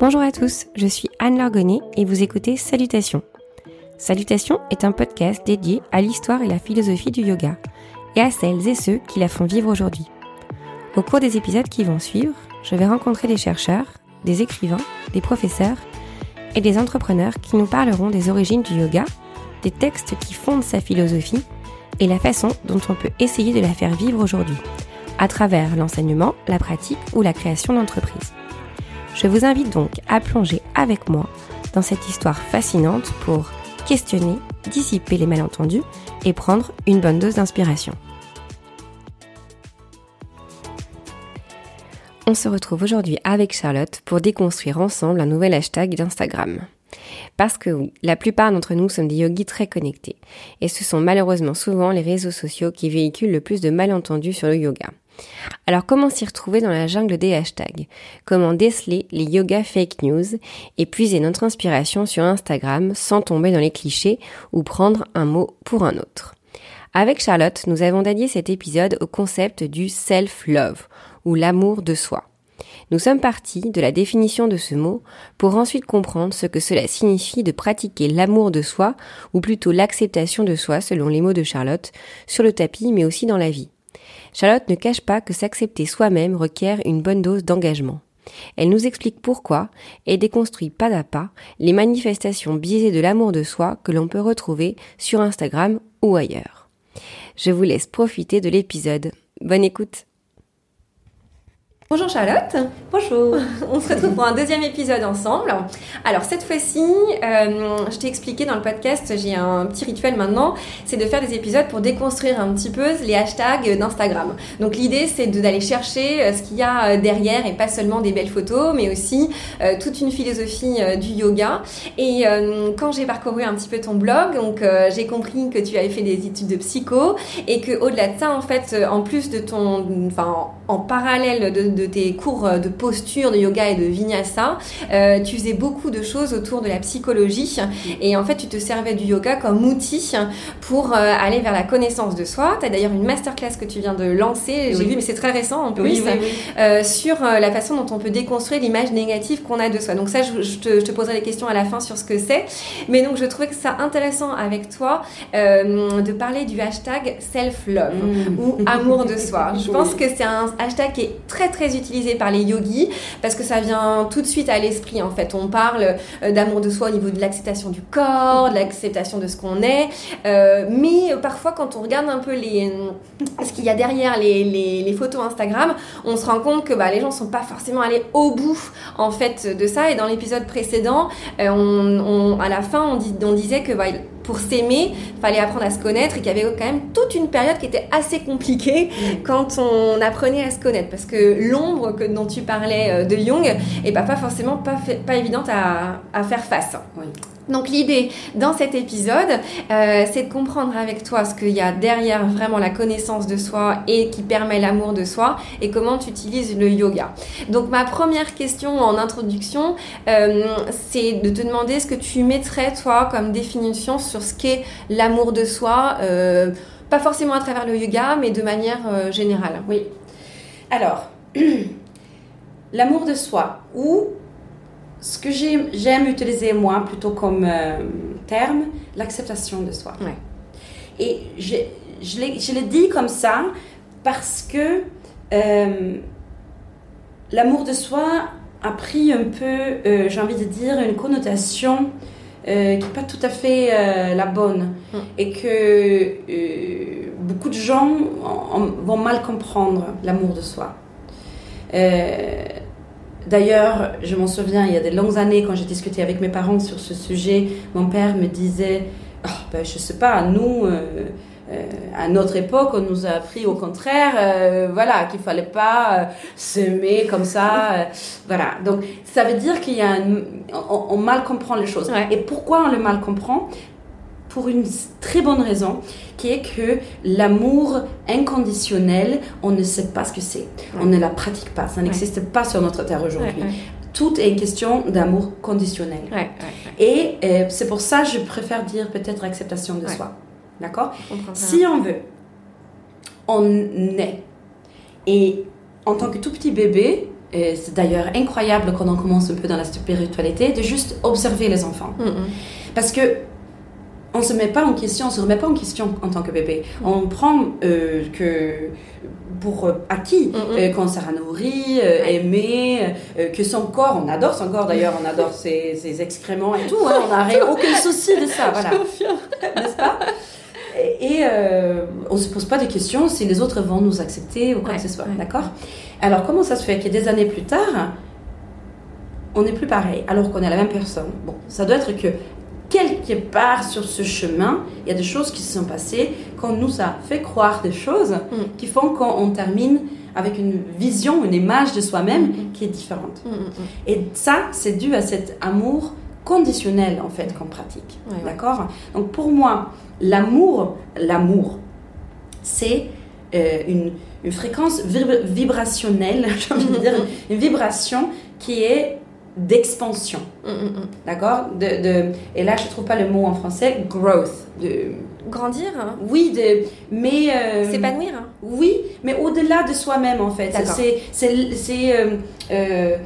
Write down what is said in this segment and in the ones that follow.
Bonjour à tous, je suis Anne Largonnet et vous écoutez Salutations. Salutations est un podcast dédié à l'histoire et la philosophie du yoga et à celles et ceux qui la font vivre aujourd'hui. Au cours des épisodes qui vont suivre, je vais rencontrer des chercheurs, des écrivains, des professeurs et des entrepreneurs qui nous parleront des origines du yoga, des textes qui fondent sa philosophie et la façon dont on peut essayer de la faire vivre aujourd'hui, à travers l'enseignement, la pratique ou la création d'entreprises. Je vous invite donc à plonger avec moi dans cette histoire fascinante pour questionner, dissiper les malentendus et prendre une bonne dose d'inspiration. On se retrouve aujourd'hui avec Charlotte pour déconstruire ensemble un nouvel hashtag d'Instagram. Parce que oui, la plupart d'entre nous sommes des yogis très connectés, et ce sont malheureusement souvent les réseaux sociaux qui véhiculent le plus de malentendus sur le yoga. Alors comment s'y retrouver dans la jungle des hashtags? Comment déceler les yoga fake news et puiser notre inspiration sur Instagram sans tomber dans les clichés ou prendre un mot pour un autre? Avec Charlotte, nous avons dédié cet épisode au concept du self-love ou l'amour de soi. Nous sommes partis de la définition de ce mot pour ensuite comprendre ce que cela signifie de pratiquer l'amour de soi, ou plutôt l'acceptation de soi selon les mots de Charlotte, sur le tapis mais aussi dans la vie. Charlotte ne cache pas que s'accepter soi-même requiert une bonne dose d'engagement. Elle nous explique pourquoi et déconstruit pas à pas les manifestations biaisées de l'amour de soi que l'on peut retrouver sur Instagram ou ailleurs. Je vous laisse profiter de l'épisode. Bonne écoute Bonjour Charlotte. Bonjour. On se retrouve pour un deuxième épisode ensemble. Alors cette fois-ci, euh, je t'ai expliqué dans le podcast, j'ai un petit rituel maintenant, c'est de faire des épisodes pour déconstruire un petit peu les hashtags d'Instagram. Donc l'idée c'est d'aller chercher euh, ce qu'il y a euh, derrière et pas seulement des belles photos, mais aussi toute une philosophie du yoga. Et quand j'ai parcouru un petit peu ton blog, donc j'ai compris que tu avais fait des études de psycho et que au-delà de ça, en fait, en plus de ton, enfin en parallèle de de tes cours de posture, de yoga et de vinyasa, euh, tu faisais beaucoup de choses autour de la psychologie et en fait tu te servais du yoga comme outil pour euh, aller vers la connaissance de soi. Tu as d'ailleurs une masterclass que tu viens de lancer, j'ai vu, mais c'est très récent en plus, euh, sur la façon dont on peut déconstruire l'image négative qu'on a de soi. Donc ça, je, te, poserai des questions à la fin sur ce que c'est. Mais donc je trouvais que ça intéressant avec toi de parler du hashtag self-love mm. ou amour de soi. Je pense que c'est un hashtag qui est très très utilisé par les yogis parce que ça vient tout de suite à l'esprit en fait. On parle euh, d'amour de soi au niveau de l'acceptation du corps, de l'acceptation de ce qu'on est, euh, mais parfois quand on regarde un peu les, ce qu'il y a derrière les, photos Instagram, on se rend compte que bah, les gens sont pas forcément allés au bout en fait de ça. Et dans l'épisode précédent, euh, on, à la fin, on, on disait que bah, pour s'aimer, fallait apprendre à se connaître et qu'il y avait quand même toute une période qui était assez compliquée mm. quand on apprenait à se connaître parce que l'ombre dont tu parlais euh, de Jung est pas, forcément pas, pas évidente à, à faire face. Oui. Donc l'idée dans cet épisode, euh, c'est de comprendre avec toi ce qu'il y a derrière vraiment la connaissance de soi et qui permet l'amour de soi et comment tu utilises le yoga. Donc ma première question en introduction, euh, c'est de te demander ce que tu mettrais toi comme définition sur ce qu'est l'amour de soi, euh, pas forcément à travers le yoga, mais de manière générale. Oui. Alors, l'amour de soi ou ce que j'aime utiliser moi plutôt comme euh, terme, l'acceptation de soi. Et je, je l'ai dit comme ça parce que euh, l'amour de soi a pris un peu, euh, j'ai envie de dire, une connotation qui n'est pas tout à fait la bonne. Et que beaucoup de gens vont mal comprendre l'amour de soi. D'ailleurs, je m'en souviens, il y a des longues années, quand j'ai discuté avec mes parents sur ce sujet, mon père me disait, oh, ben, je sais pas, nous, euh, euh, à notre époque, on nous a appris au contraire, euh, voilà, qu'il fallait pas s'aimer comme ça, voilà. Donc, ça veut dire qu'il y a, on, mal comprend les choses. Et pourquoi on le mal comprend? Pour une très bonne raison, qui est que l'amour inconditionnel, on ne sait pas ce que c'est. On ne la pratique pas. Ça n'existe pas sur notre terre aujourd'hui. Tout est une question d'amour conditionnel. Et euh, c'est pour ça que je préfère dire peut-être acceptation de soi. D'accord? Si on veut, on est. Et en tant que tout petit bébé, et c'est d'ailleurs incroyable quand on commence un peu dans la spiritualité, de juste observer les enfants. Mm, mm. Parce que on se met pas en question, on se remet pas en question en tant que bébé. On prend euh, que pour euh, acquis Mm, mm. euh, qu'on sera nourri, euh, aimé, que son corps, on adore son corps d'ailleurs, on adore ses, ses excréments et tout, hein, on n'a rien- aucun souci de ça, voilà, n'est-ce pas? Et, euh, on se pose pas de questions si les autres vont nous accepter ou quoi Ouais, que ce soit, ouais. d'accord? Alors comment ça se fait que des années plus tard, on n'est plus pareil alors qu'on est la même personne? Bon, ça doit être que quelque part sur ce chemin, il y a des choses qui se sont passées qu'on nous a fait croire des choses Mm. qui font qu'on termine avec une vision, une image de soi-même Mm. qui est différente. Mm. Et ça, c'est dû à cet amour conditionnel en fait qu'on pratique. D'accord? Donc pour moi, l'amour, l'amour, c'est euh, une, une fréquence vibra- vibrationnelle, j'ai envie de dire, une vibration qui est d'expansion. Mm, mm, mm. D'accord? De, de- Et là, je ne trouve pas le mot en français, growth. De, Grandir, hein. oui, de, mais... euh, s'épanouir. hein. oui, mais au-delà de soi-même en fait. C'est, c'est, c'est, euh, euh,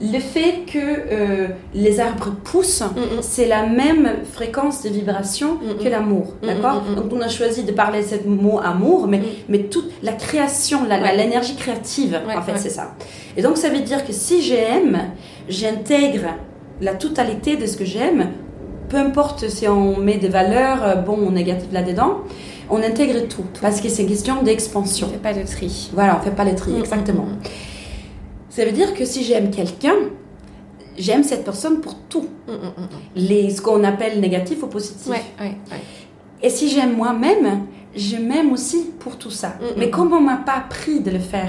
le fait que euh, les arbres poussent, Mm, mm. c'est la même fréquence de vibration Mm, que l'amour. D'accord. Donc on a choisi de parler de ce mot amour, mais, mais toute la création, Ouais. l'énergie créative, Ouais, en fait, ouais. c'est ça. Et donc ça veut dire que si j'aime, j'intègre la totalité de ce que j'aime, peu importe si on met des valeurs euh, bon ou négatives là-dedans, on intègre tout, parce que c'est une question On d'expansion. fait pas de tri. Voilà, on fait pas les tri, exactement. Ça veut dire que si j'aime quelqu'un, j'aime cette personne pour tout, mm, mm, mm, les, ce qu'on appelle négatif ou positif. Ouais, ouais, ouais. Et si j'aime moi-même, je m'aime aussi pour tout ça. Mais mm, comme on m'a pas appris de le faire,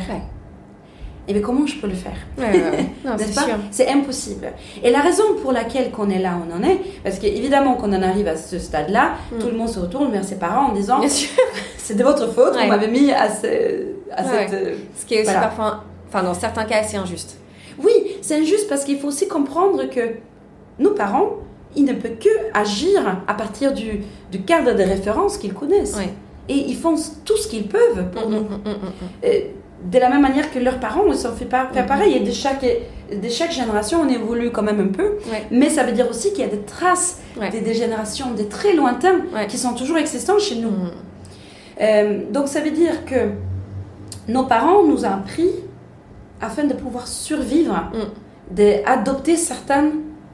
et bien comment je peux le faire? C'est impossible. Et la raison pour laquelle qu'on est là, on en est, parce qu'évidemment qu'on en arrive à ce stade-là, tout le monde se retourne vers ses parents en disant c'est de votre faute, on m'avait mis à, ce, à cette... Ce qui est aussi Voilà. parfois, enfin dans certains cas, c'est injuste. Oui, c'est injuste parce qu'il faut aussi comprendre que nos parents, ils ne peuvent que agir à partir du, du cadre de référence qu'ils connaissent. Et ils font tout ce qu'ils peuvent pour Mm, nous. mm, mm. Euh, de la même manière que leurs parents, ils sont fait pas, faire pareil. Et de chaque, de chaque génération, on évolue quand même un peu. Ouais. Mais ça veut dire aussi qu'il y a des traces Ouais. des, des générations, des très lointains, Ouais. qui sont toujours existants chez nous. Euh, donc ça veut dire que nos parents nous ont appris, afin de pouvoir survivre, Mm. d'adopter certains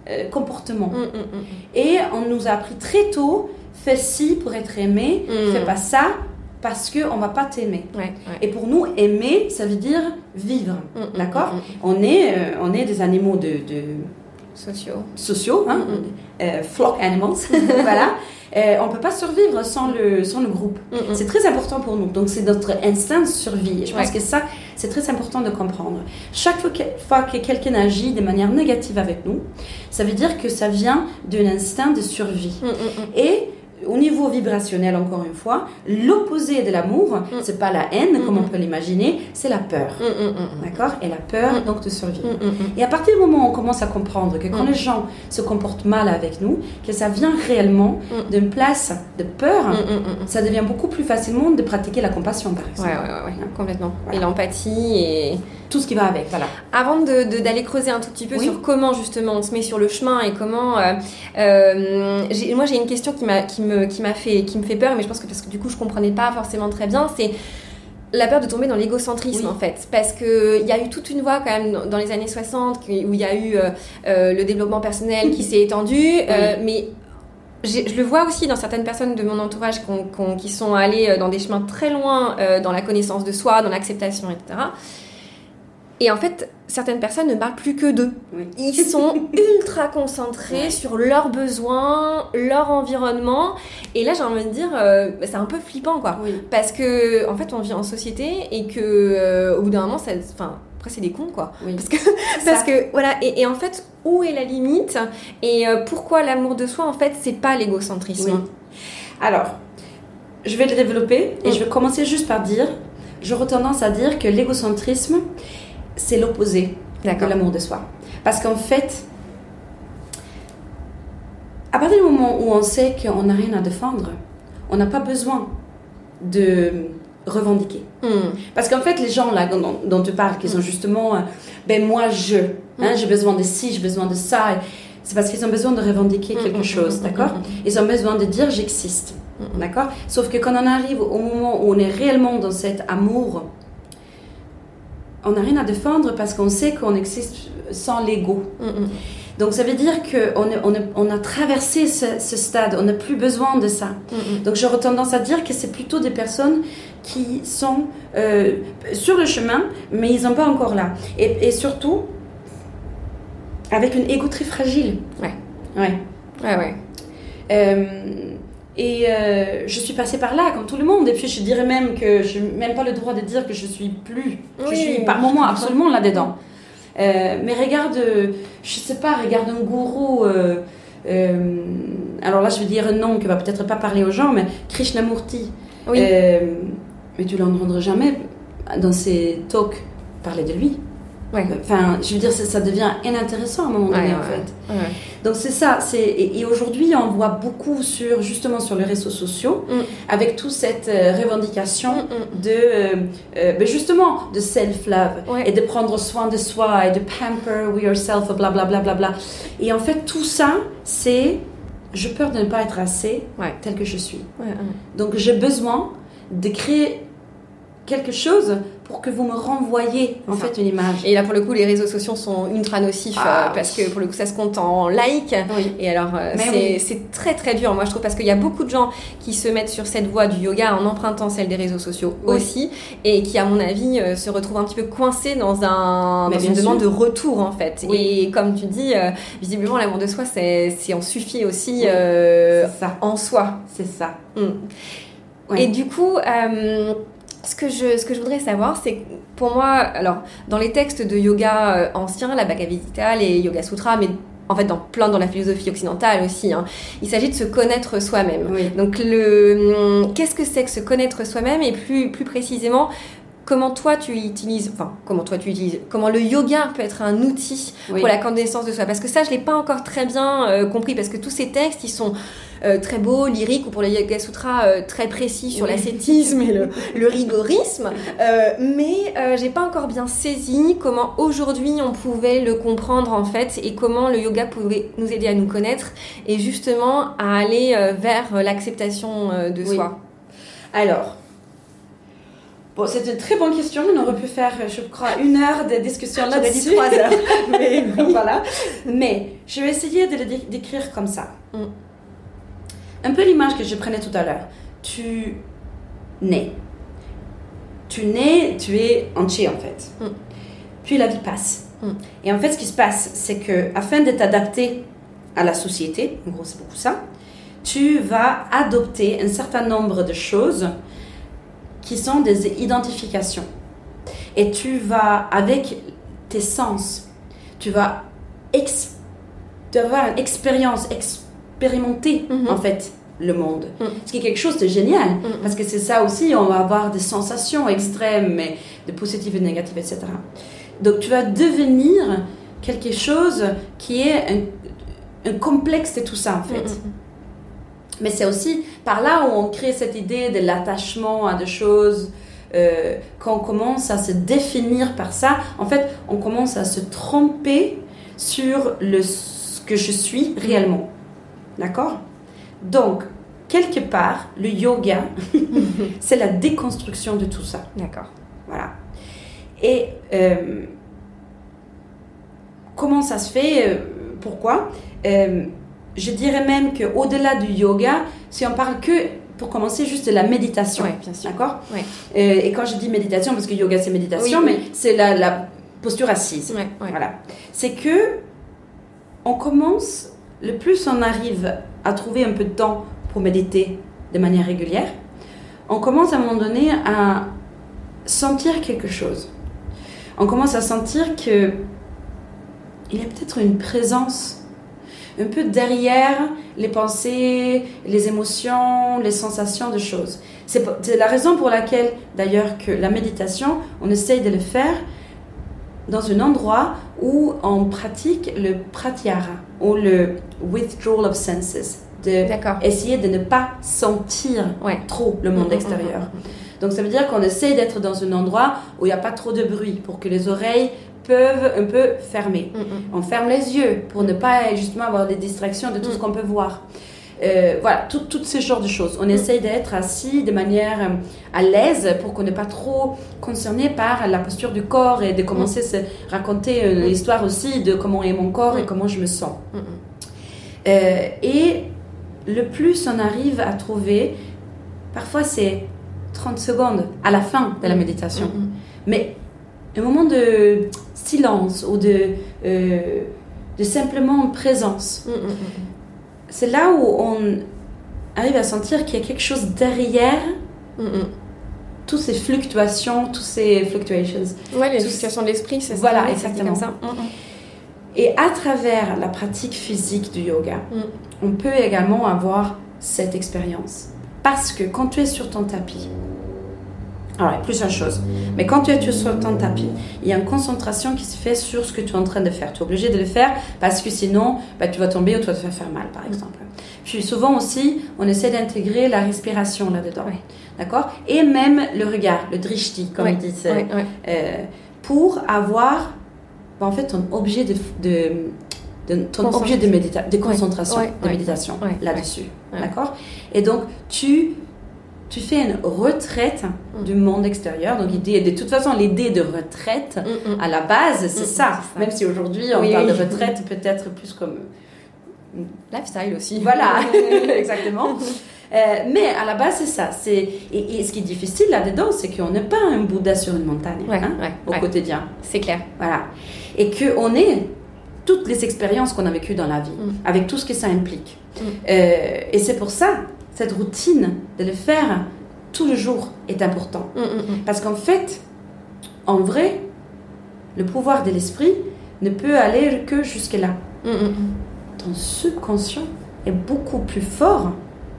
euh, comportements. Mm, mm, mm. Et on nous a appris très tôt, fais ci pour être aimé, fais pas ça parce qu'on va pas t'aimer. Ouais, ouais. Et pour nous, aimer, ça veut dire vivre. D'accord. On est, euh, on est des animaux de, de Sociaux. sociaux, hein, euh, flock animals, voilà. Euh, on peut pas survivre sans le, sans le groupe. C'est très important pour nous. Donc c'est notre instinct de survie. Et je pense Ouais. que ça, c'est très important de comprendre. Chaque fois que, quelqu'un agit de manière négative avec nous, ça veut dire que ça vient d'un instinct de survie. Mm, mm, mm. Et au niveau vibrationnel, encore une fois, l'opposé de l'amour, c'est pas la haine comme on peut l'imaginer, c'est la peur. Mm, mm, mm, mm. D'accord? Et la peur, Mm. donc de survivre. Mm, mm, mm. Et à partir du moment où on commence à comprendre que quand Mm. les gens se comportent mal avec nous, que ça vient réellement Mm. d'une place de peur, Mm, mm, mm, mm. ça devient beaucoup plus facilement de pratiquer la compassion, par exemple. Ouais, ouais, ouais, ouais, complètement. Voilà. Et l'empathie et... Tout ce qui va avec, voilà. Avant de- de- d'aller creuser un tout petit peu Oui. sur comment justement on se met sur le chemin et comment, euh, euh, moi j'ai une question qui m'a qui me qui m'a fait qui me fait peur, mais je pense que parce que du coup je comprenais pas forcément très bien, c'est la peur de tomber dans l'égocentrisme Oui. en fait, parce que il y a eu toute une voie quand même dans- les années 60 qui- où il y a eu euh, le développement personnel qui s'est étendu, mais je le vois aussi dans certaines personnes de mon entourage qui sont allées dans des chemins très loin euh, dans la connaissance de soi, dans l'acceptation, etc. Et en fait, certaines personnes ne parlent plus que d'eux. Oui. Ils sont ultra concentrés Ouais. sur leurs besoins, leur environnement. Et là, j'ai envie de dire, euh, c'est un peu flippant, quoi. Oui. Parce que, en fait, on vit en société et que, euh, au bout d'un moment, ça, enfin, après, c'est des cons, quoi. oui. Parce que, Ça. parce que voilà. Et, et en fait, où est la limite Et euh, pourquoi l'amour de soi, en fait, c'est pas l'égocentrisme? Alors, je vais le développer et je vais commencer juste par dire, j'aurais tendance à dire que l'égocentrisme, c'est l'opposé de l'amour de soi. Parce qu'en fait, à partir du moment où on sait qu'on n'a rien à défendre, on n'a pas besoin de revendiquer. Hmm. Parce qu'en fait, les gens là dont, dont tu parles, qui sont justement, euh, ben moi je, hein, j'ai besoin de ci, j'ai besoin de ça, c'est parce qu'ils ont besoin de revendiquer quelque mm, chose, d'accord Ils ont besoin de dire j'existe, d'accord Sauf que quand on arrive au moment où on est réellement dans cet amour, on n'a rien à défendre parce qu'on sait qu'on existe sans l'ego. Hmm, hmm. Donc ça veut dire qu'on on a traversé ce, ce stade, on n'a plus besoin de ça. Hmm. Donc j'aurais tendance à dire que c'est plutôt des personnes qui sont euh, sur le chemin, mais ils n'ont pas encore là. Et, et surtout, avec une égo très fragile. Ouais. Ouais. Ouais, ouais. Euh, et euh, je suis passée par là, comme tout le monde. Et puis je dirais même que je n'ai même pas le droit de dire que je suis plus. Je Oui, suis oui, par je moment comprends. absolument là-dedans. Euh, mais regarde, je sais pas, regarde un gourou. euh, alors là, je vais dire un nom qui va peut-être pas parler aux gens, mais Krishnamurti. Oui. Mais tu l'entendras jamais dans ses talks parler de lui. Ouais. Enfin, je veux dire, ça, ça devient inintéressant à un moment donné, Ouais, en fait. Ouais. Donc c'est ça. C'est et, et aujourd'hui, on voit beaucoup sur justement sur les réseaux sociaux, Mm. avec toute cette euh, revendication Hmm, hmm. de euh, euh, ben justement de self love et de prendre soin de soi et de pamper yourself, bla bla bla bla bla. Et en fait, tout ça, c'est je peur de ne pas être assez tel que je suis. Donc j'ai besoin de créer quelque chose pour que vous me renvoyez en fait une image. Et là, pour le coup, les réseaux sociaux sont ultra nocifs Ah, euh, parce que pour le coup, ça se compte en likes. Oui. Et alors, euh, c'est oui. très très dur, moi je trouve, parce qu'il y a beaucoup de gens qui se mettent sur cette voie du yoga en empruntant celle des réseaux sociaux Oui. aussi, et qui, à mon avis, euh, se retrouvent un petit peu coincés dans, un, dans une demande de retour en fait. Et comme tu dis, visiblement, l'amour de soi, c'est en suffit aussi ça. en soi. C'est ça. Mm. Ouais. Et du coup, ce, que je, ce que je voudrais savoir, c'est pour moi, alors, dans les textes de yoga euh, anciens, la Bhagavad Gita, les Yoga Sutras, mais en fait dans plein dans la philosophie occidentale aussi, hein, il s'agit de se connaître soi-même. Oui. Donc, le, hum, qu'est-ce que c'est que se connaître soi-même et plus, plus précisément, comment toi tu utilises, enfin, comment toi tu utilises, comment le yoga peut être un outil Oui. pour la connaissance de soi Parce que ça, je l'ai pas encore très bien euh, compris, parce que tous ces textes, ils sont euh, très beaux, lyriques, ou pour les Yoga Sutras, euh, très précis sur Oui. l'ascétisme et le, le rigorisme. Euh, mais j'ai pas encore bien saisi comment aujourd'hui on pouvait le comprendre en fait, et comment le yoga pouvait nous aider à nous connaître, et justement à aller vers l'acceptation de Oui. soi. Alors, bon, c'est une très bonne question. On aurait pu faire, je crois, une heure de discussion là-dessus. trois heures. Mais voilà. Mais je vais essayer de le dé- décrire comme ça. Mm. Un peu l'image que je prenais tout à l'heure. Tu nais. Tu nais, tu es entier en fait. Mm. Puis la vie passe. Mm. Et en fait, ce qui se passe, c'est que afin de t'adapter à la société, en gros, c'est beaucoup ça, tu vas adopter un certain nombre de choses qui sont des identifications. Et tu vas, avec tes sens, tu vas ex- tu vas avoir une expérience, expérimenter Mhm. en fait le monde. Mhm. Ce qui est quelque chose de génial, Mhm. parce que c'est ça aussi, on va avoir des sensations extrêmes, mais de positives et de négatives, etc. Donc tu vas devenir quelque chose qui est un, un complexe de tout ça en fait. Mm, Mais c'est aussi par là où on crée cette idée de l'attachement à des choses. euh, quand on commence à se définir par ça, en fait, on commence à se tromper sur le, ce que je suis réellement. D'accord? Donc, quelque part, le yoga, c'est la déconstruction de tout ça. D'accord. Voilà. Et euh, comment ça se fait? Euh, Pourquoi? Euh, Je dirais même qu'au-delà du yoga, si on parle que, pour commencer, juste de la méditation. Ouais, bien sûr. D'accord Ouais. Euh, Et quand je dis méditation, parce que yoga c'est méditation, Oui, mais oui. c'est la, la posture assise. Ouais. Voilà. C'est que on commence, le plus on arrive à trouver un peu de temps pour méditer de manière régulière, on commence à un moment donné à sentir quelque chose. On commence à sentir que il y a peut-être une présence un peu derrière les pensées, les émotions, les sensations de choses. C'est la raison pour laquelle, d'ailleurs, que la méditation, on essaye de le faire dans un endroit où on pratique le pratyahara ou le withdrawal of senses, de essayer de ne pas sentir Ouais. trop le monde Mm, mm, extérieur. mm, mm, Donc ça veut dire qu'on essaie d'être dans un endroit où il n'y a pas trop de bruit pour que les oreilles peuvent un peu fermer. Mm, mm. On ferme les yeux pour ne pas justement avoir des distractions de tout ce qu'on peut voir. Euh, voilà, tout, tout ce genre de choses. On essaye d'être assis de manière euh, à l'aise pour qu'on n'est pas trop concerné par la posture du corps et de commencer à se raconter une histoire aussi de comment est mon corps et comment je me sens. Mm, mm. Euh, et le plus on arrive à trouver, parfois c'est 30 secondes à la fin de la méditation, Mm, mm. mais un moment de silence ou de, euh, de simplement présence. Mm, mm, mm. C'est là où on arrive à sentir qu'il y a quelque chose derrière toutes ces fluctuations, toutes ces fluctuations. Ouais, les Tout- situations de l'esprit, c'est ça. Voilà, exactement. Comme ça. Et à travers la pratique physique du yoga, on peut également avoir cette expérience. Parce que quand tu es sur ton tapis, alors il y a plusieurs choses, mais quand tu es sur ton tapis, il y a une concentration qui se fait sur ce que tu es en train de faire. Tu es obligé de le faire parce que sinon, bah, tu vas tomber ou tu vas te faire faire mal, par exemple. Puis souvent aussi, on essaie d'intégrer la respiration là-dedans. D'accord? Et même le regard, le drishti, comme Ouais, ils disent. ouais. euh, pour avoir bah, en fait ton objet de, de, de- ton Concentration. objet de, médita- de concentration, ouais, de méditation ouais, là-dessus. D'accord? Et donc, tu, tu fais une retraite Mm. du monde extérieur. Donc, l'idée, de toute façon, l'idée de retraite, Mm, mm. à la base, c'est ça. Même si aujourd'hui, on Oui, parle oui. de retraite peut-être plus comme Lifestyle aussi. voilà, exactement. Euh, mais à la base, c'est ça. Et, et ce qui est difficile là-dedans, c'est qu'on n'est pas un Bouddha sur une montagne Ouais, hein, ouais, au ouais. quotidien. C'est clair. Voilà. Et qu'on ait toutes les expériences qu'on a vécues dans la vie, avec tout ce que ça implique. Euh, et c'est pour ça, cette routine de le faire tout le jour est important. Mm, mm, mm. Parce qu'en fait, en vrai, le pouvoir de l'esprit ne peut aller que jusque-là. Ton subconscient est beaucoup plus fort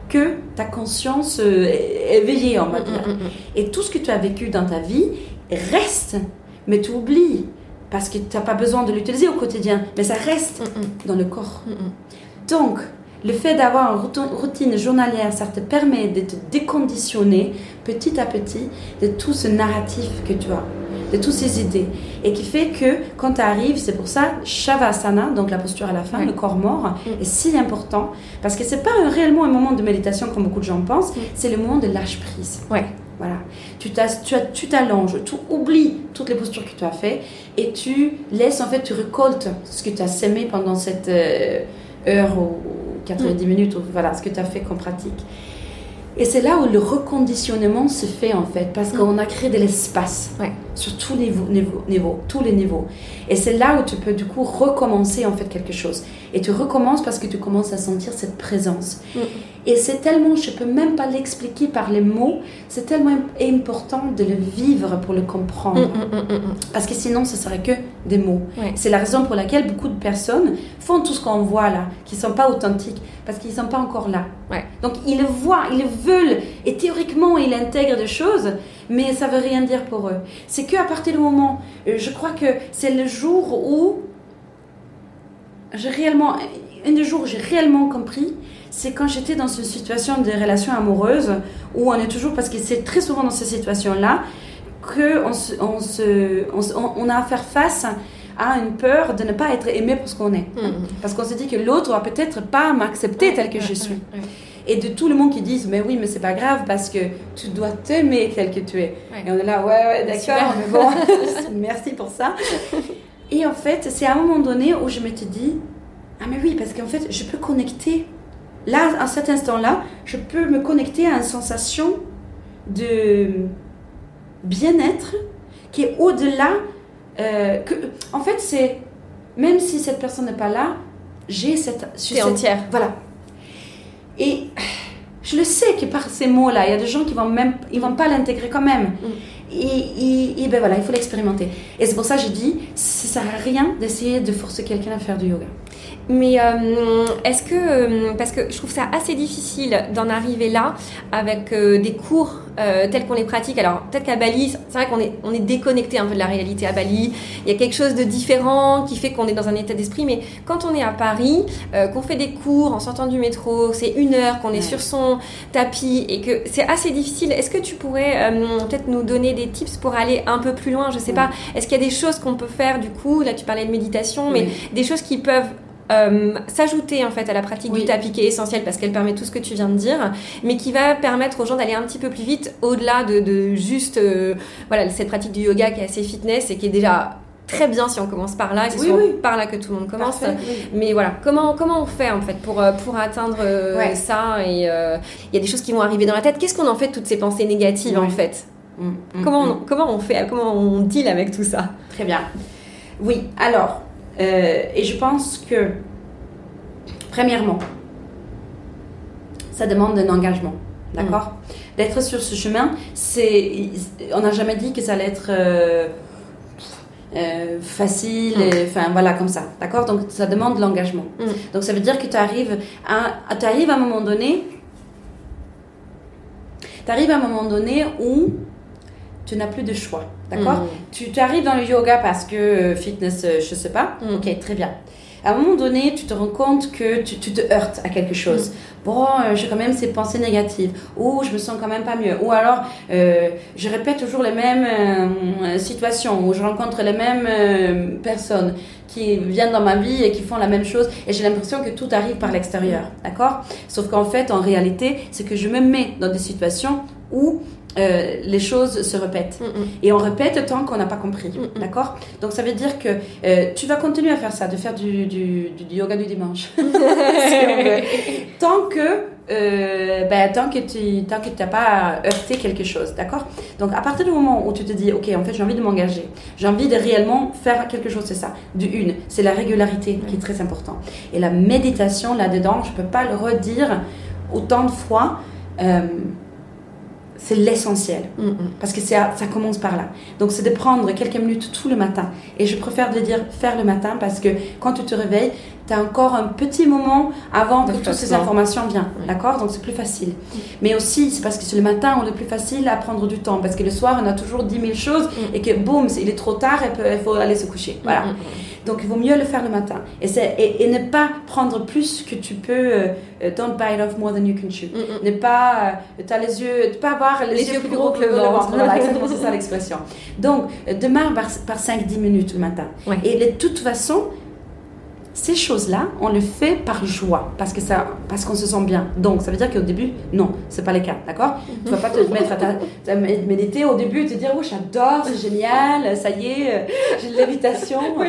que ta conscience euh, éveillée, on va dire. Et tout ce que tu as vécu dans ta vie reste, mais tu oublies parce que tu n'as pas besoin de l'utiliser au quotidien, mais ça reste dans le corps. Donc, le fait d'avoir une routin- routine journalière, ça te permet de te déconditionner petit à petit de tout ce narratif que tu as, de toutes ces idées. Et qui fait que quand tu arrives, c'est pour ça, Shavasana, donc la posture à la fin, le corps mort, est si important. Parce que c'est pas réellement un moment de méditation comme beaucoup de gens pensent, c'est le moment de lâche prise. Ouais. Voilà. Tu t'as- tu tu t'allonges, tu oublies toutes les postures que tu as fait et tu laisses, en fait, tu récoltes ce que tu as sémé pendant cette euh, heure ou 90 minutes, ou voilà, ce que tu as fait comme pratique. Et c'est là où le reconditionnement se fait, en fait, parce qu'on a créé de l'espace Ouais. Sur tous les niveaux, tous les niveaux. Et c'est là où tu peux, du coup, recommencer, en fait, quelque chose. Et tu recommences parce que tu commences à sentir cette présence. Mm. Et c'est tellement, je peux même pas l'expliquer par les mots, c'est tellement imp- important de le vivre pour le comprendre. mm, mm. Parce que sinon, ce serait que des mots. Ouais. C'est la raison pour laquelle beaucoup de personnes font tout ce qu'on voit là, qui ne sont pas authentiques, parce qu'ils ne sont pas encore là. Ouais. Donc ils le voient, ils le veulent, et théoriquement, ils intègrent des choses, mais ça veut rien dire pour eux. C'est qu'à partir du moment, euh, je crois que c'est le jour où j'ai réellement, un des jours où j'ai réellement compris, c'est quand j'étais dans une situation de relation amoureuse, où on est toujours, parce que c'est très souvent dans ces situations-là, qu'on se, on se, on, a à faire face à une peur de ne pas être aimé pour ce qu'on est. Mm, mm. Parce qu'on se dit que l'autre va peut-être pas m'accepter tel que je suis. Et de tout le monde qui disent, mais oui, mais c'est pas grave parce que tu dois t'aimer tel que tu es. Ouais. Et on est là, ouais, ouais, d'accord, mais bon, merci pour ça. Et en fait, c'est à un moment donné où je m'étais dit, ah mais oui, parce qu'en fait, je peux connecter. Là, à cet instant-là, je peux me connecter à une sensation de bien-être qui est au-delà. euh, que, en fait, c'est même si cette personne n'est pas là, j'ai cette. cette- entière. Voilà. Et je le sais que par ces mots-là, il y a des gens qui vont même, ils vont pas l'intégrer quand même. Mm. Et, et- et ben voilà, il faut l'expérimenter. Et c'est pour ça que je dis, ça sert à rien d'essayer de forcer quelqu'un à faire du yoga. Mais euh, est-ce que, euh, parce que je trouve ça assez difficile d'en arriver là avec euh, des cours tels qu'on les pratique. Alors peut-être qu'à Bali, c'est vrai qu'on est, on est déconnecté un peu de la réalité à Bali. Il y a quelque chose de différent qui fait qu'on est dans un état d'esprit. Mais quand on est à Paris, qu'on fait des cours en sortant du métro, c'est une heure, qu'on est sur son tapis et que c'est assez difficile. Est-ce que tu pourrais peut-être nous donner des tips pour aller un peu plus loin? Je sais pas. Est-ce qu'il y a des choses qu'on peut faire du coup? Là, tu parlais de méditation, mais des choses qui peuvent euh, s'ajouter en fait à la pratique du tapis qui est essentielle parce qu'elle permet tout ce que tu viens de dire, mais qui va permettre aux gens d'aller un petit peu plus vite au-delà de, juste euh, voilà cette pratique du yoga qui est assez fitness et qui est déjà très bien si on commence par là, et c'est par là que tout le monde commence. Mais voilà, comment, comment on fait en fait pour, euh, pour atteindre ça Et il y a des choses qui vont arriver dans la tête. Qu'est-ce qu'on en fait de toutes ces pensées négatives en fait? Mm, mm, comment, mm. Comment on fait Comment on deal avec tout ça? Très bien. Oui, alors, euh, et je pense que, premièrement, ça demande un engagement. D'accord? Mm. D'être sur ce chemin, c'est. On n'a jamais dit que ça allait être. Euh, euh, facile, mm. enfin voilà, comme ça. D'accord? Donc ça demande de l'engagement. Mm. Donc ça veut dire que tu arrives à, arrives à un moment donné. Tu arrives à un moment donné où tu n'as plus de choix. D'accord mm. Tu, tu, arrives dans le yoga parce que euh, fitness, euh, je sais pas. Mm. Ok, très bien. À un moment donné, tu te rends compte que tu, tu te heurtes à quelque chose. Mm. Bon, euh, j'ai quand même ces pensées négatives. Ou je me sens quand même pas mieux. Ou alors, je répète toujours les mêmes situations. Ou je rencontre les mêmes personnes qui viennent dans ma vie et qui font la même chose. Et j'ai l'impression que tout arrive par l'extérieur. D'accord? Sauf qu'en fait, en réalité, c'est que je me mets dans des situations où euh, les choses se répètent. Mm, mm. Et on répète tant qu'on n'a pas compris. Mm, d'accord? Donc ça veut dire que euh, tu vas continuer à faire ça, de faire du, du, du yoga du dimanche. tant que euh, ben, tant que tu tant que n'as pas heurté quelque chose, d'accord? Donc à partir du moment où tu te dis, ok, en fait j'ai envie de m'engager, j'ai envie de réellement faire quelque chose, c'est ça. Du une, c'est la régularité qui est très important. Et la méditation là-dedans, je peux pas le redire autant de fois. Euh, c'est l'essentiel. Mm, mm. Parce que ça, ça commence par là. Donc, c'est de prendre quelques minutes tout le matin. Et je préfère de dire faire le matin parce que quand tu te réveilles, tu as encore un petit moment avant que toutes ces informations viennent. D'accord? Donc, c'est plus facile. Mm. Mais aussi, c'est parce que c'est le matin, on est plus facile à prendre du temps. Parce que le soir, on a toujours 10 000 choses et que boum, il est trop tard et il faut aller se coucher. Voilà. Donc, il vaut mieux le faire le matin. Et, et, et ne pas prendre plus que tu peux. Euh, euh, don't bite off more than you can chew. Ne pas. Euh, as les yeux. pas avoir les, yeux, plus gros, que le ventre. voilà, exactement, c'est ça l'expression. Donc, demain par, par 5-10 minutes le matin. Et de toute façon, ces choses-là, on le fait par joie, parce que ça, parce qu'on se sent bien. Donc, ça veut dire qu'au début, non, c'est pas le cas, d'accord? Tu vas pas te mettre à, méditer au début et te dire, oh, j'adore, c'est génial, ça y est, euh, j'ai de l'invitation. Oui,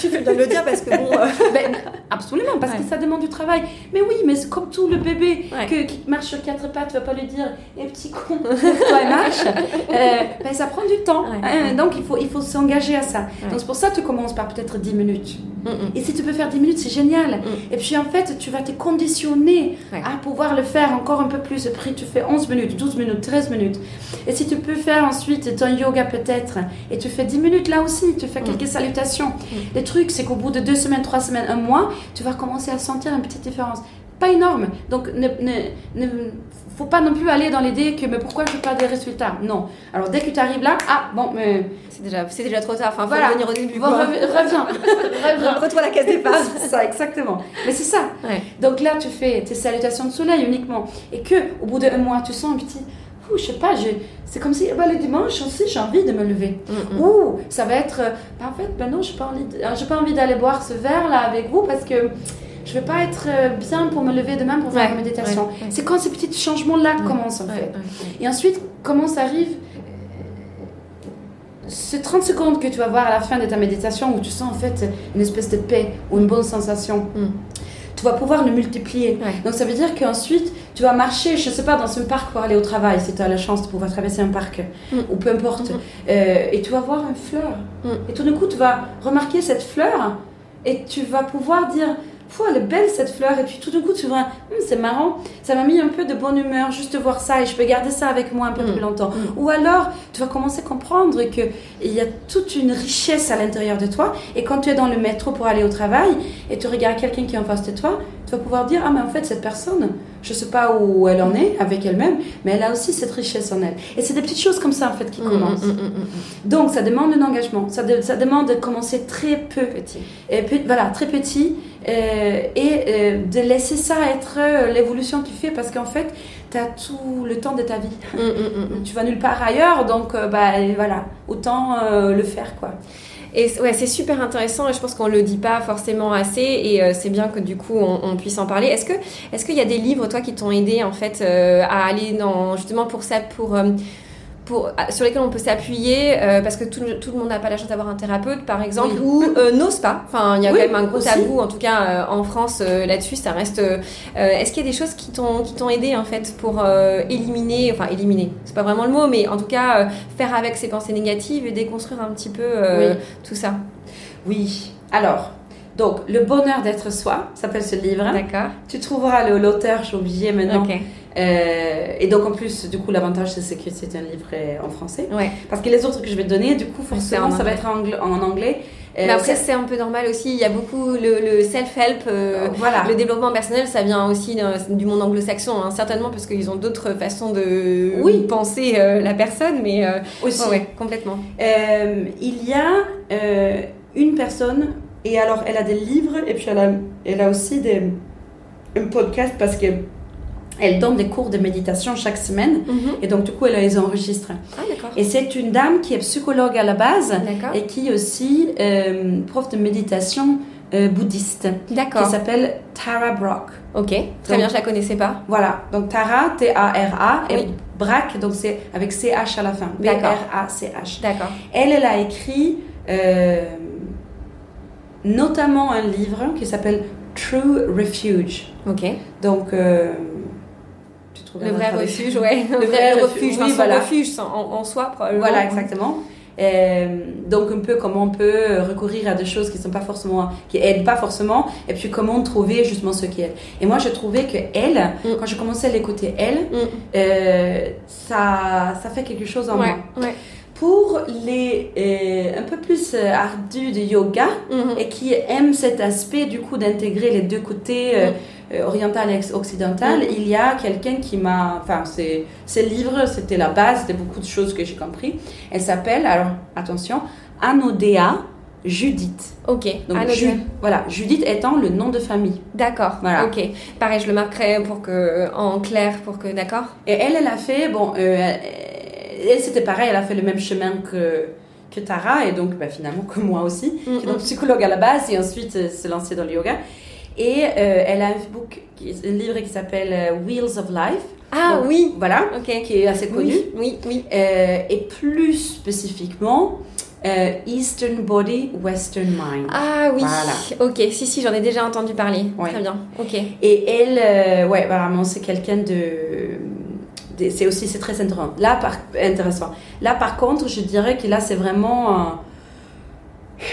tu fais bien le dire parce que bon. Euh, ben, absolument, parce que ça demande du travail. Mais oui, mais c'est comme tout le bébé que, qui marche sur quatre pattes, tu vas pas lui dire, eh petit con, toi marche? Euh, ben, ça prend du temps. Hein. donc, il faut, il faut s'engager à ça. Donc, c'est pour ça que tu commences par peut-être 10 minutes. Et si tu peux faire 10 minutes, c'est génial. Mm. Et puis en fait, tu vas te conditionner à pouvoir le faire encore un peu plus. Après, tu fais 11 minutes, 12 minutes, 13 minutes. Et si tu peux faire ensuite ton yoga peut-être, et tu fais 10 minutes là aussi, tu fais mm. quelques salutations. Mm. Le truc, c'est qu'au bout de 2 semaines, 3 semaines, un mois, tu vas commencer à sentir une petite différence pas énorme. Donc, ne, ne, faut pas non plus aller dans l'idée que mais pourquoi je n'ai pas des résultats? Non. Alors, dès que tu arrives là, ah bon, mais. C'est déjà, c'est déjà trop tard. Enfin, faut voilà. revenir au début. reviens. reviens. Retrouve la case départ. c'est ça, exactement. Mais c'est ça. Donc là, tu fais tes salutations de soleil uniquement. Et que au bout d'un mois, tu sens un petit. Ouh, je sais pas, c'est comme si bah, le dimanche aussi, j'ai envie de me lever. Mm, mm. Ou ça va être. Bah, en fait, ben non, je n'ai pas envie, pas envie d'aller boire ce verre là avec vous parce que je vais pas être euh, bien pour me lever demain pour faire la méditation. C'est quand ces petits changements-là commencent en fait. Et ensuite, comment ça arrive ces 30 secondes que tu vas voir à la fin de ta méditation où tu sens en fait une espèce de paix ou une bonne sensation. Mm. Tu vas pouvoir le multiplier. Donc ça veut dire qu'ensuite, tu vas marcher, je ne sais pas, dans un parc pour aller au travail, si tu as la chance de pouvoir traverser un parc, mm. ou peu importe, mm. euh, et tu vas voir une fleur. Et tout d'un coup, tu vas remarquer cette fleur, et tu vas pouvoir dire, Pouah, elle est belle cette fleur. Et puis tout d'un coup, tu vois, Hum, c'est marrant, ça m'a mis un peu de bonne humeur juste de voir ça et je peux garder ça avec moi un peu Mm. plus longtemps. Mm. Ou alors, tu vas commencer à comprendre qu'il y a toute une richesse à l'intérieur de toi. Et quand tu es dans le métro pour aller au travail et tu regardes quelqu'un qui est en face de toi, tu vas pouvoir dire Ah, mais en fait, cette personne, je sais pas où elle en est avec elle-même, mais elle a aussi cette richesse en elle. Et c'est des petites choses comme ça en fait qui Mm, commencent. mm, mm, mm. Donc, ça demande un engagement. Ça, de- ça demande de commencer très peu Petit. et puis, voilà, très petit, euh, et euh, de laisser ça être euh, l'évolution que tu fais parce qu'en fait, tu as tout le temps de ta vie. Tu vas nulle part ailleurs, donc bah, voilà, autant le faire quoi. Et ouais, c'est super intéressant et je pense qu'on le dit pas forcément assez et euh, c'est bien que du coup on, on puisse en parler. Est-ce que est-ce qu'il y a des livres toi qui t'ont aidé en fait euh, à aller dans justement pour ça pour euh, pour, sur lesquels on peut s'appuyer euh, parce que tout, le- tout le monde n'a pas la chance d'avoir un thérapeute par exemple Oui. ou euh, n'ose pas. Enfin, il y a Oui, quand même un gros aussi. tabou en tout cas euh, en France là-dessus. Ça reste. Est-ce qu'il y a des choses qui t'ont qui t'ont aidé en fait pour éliminer, enfin éliminer, c'est pas vraiment le mot, mais en tout cas faire avec ces pensées négatives et déconstruire un petit peu Oui. tout ça? Oui, alors, donc, Le bonheur d'être soi, s'appelle ce livre. D'accord. Tu trouveras l'auteur, j'ai oublié maintenant. Euh, et donc, en plus, du coup, l'avantage, c'est que c'est un livre euh, en français. Ouais. Parce que les autres que je vais te donner, du coup, forcément, en ça va être en anglais. En anglais. Euh, Mais après, ça- c'est un peu normal aussi. Il y a beaucoup le, le self-help. euh, voilà. Le développement personnel, ça vient aussi du monde anglo-saxon, hein, certainement parce qu'ils ont d'autres façons de Oui. penser euh, la personne, mais Aussi. ouais, ouais, complètement. Il y a une personne, et alors elle a des livres, et puis elle a, elle a aussi des, un podcast parce que elle donne des cours de méditation chaque semaine, et donc du coup elle les enregistre. Ah. Et c'est une dame qui est psychologue à la base, et qui est aussi euh, prof de méditation euh, bouddhiste, qui D'accord. s'appelle Tara Brock. Ok. Très Donc- bien, je la connaissais pas. Voilà, donc Tara, T-A-R-A, et. Brack, donc c'est avec C-H à la fin. D'accord. B-R-A-C-H. D'accord. Elle, elle a écrit euh, notamment un livre qui s'appelle True Refuge. Ok. Donc, euh, Le vrai refuge, ouais. Le vrai refuge, son voilà. refuge en, en soi, probablement. Voilà, exactement. Euh, donc un peu comment on peut recourir à des choses qui sont pas forcément qui aident pas forcément et puis comment trouver justement ce qui aide et moi je trouvais que elle Mm. quand je commençais à l'écouter elle Mm. euh, ça ça fait quelque chose en Ouais, moi ouais. pour les euh, un peu plus euh, ardus de yoga Mhm. et qui aiment cet aspect du coup d'intégrer les deux côtés euh, euh, oriental et ex- occidental, Mm. il y a quelqu'un qui m'a, enfin c'est ce livre, c'était la base de beaucoup de choses que j'ai compris. Elle s'appelle, alors attention, Anodea Judith. Ok. Donc Ju- noté. voilà, Judith étant le nom de famille. D'accord. Voilà. Ok. Pareil, je le marquerai pour que en clair pour que d'accord? Et elle, elle a fait, bon, euh, elle, c'était pareil, elle a fait le même chemin que que Tara et donc bah, finalement que moi aussi, qui est donc Mhm. psychologue à la base et ensuite euh, s'est lancée dans le yoga. Et euh, elle a un book, qui- un livre qui s'appelle euh, Wheels of Life. Ah Donc, oui. Voilà, Ok. qui est assez connu. Oui. Oui. Oui. Euh, et plus spécifiquement, euh, Eastern Body, Western Mind. Ah oui. Voilà. Ok. Si si, j'en ai déjà entendu parler. Ouais. Très bien. Ok. Et elle, euh, ouais, vraiment, c'est quelqu'un de. de- C'est aussi, c'est très intéressant. Là, par, intéressant. Là, par contre, je dirais que là, c'est vraiment. euh,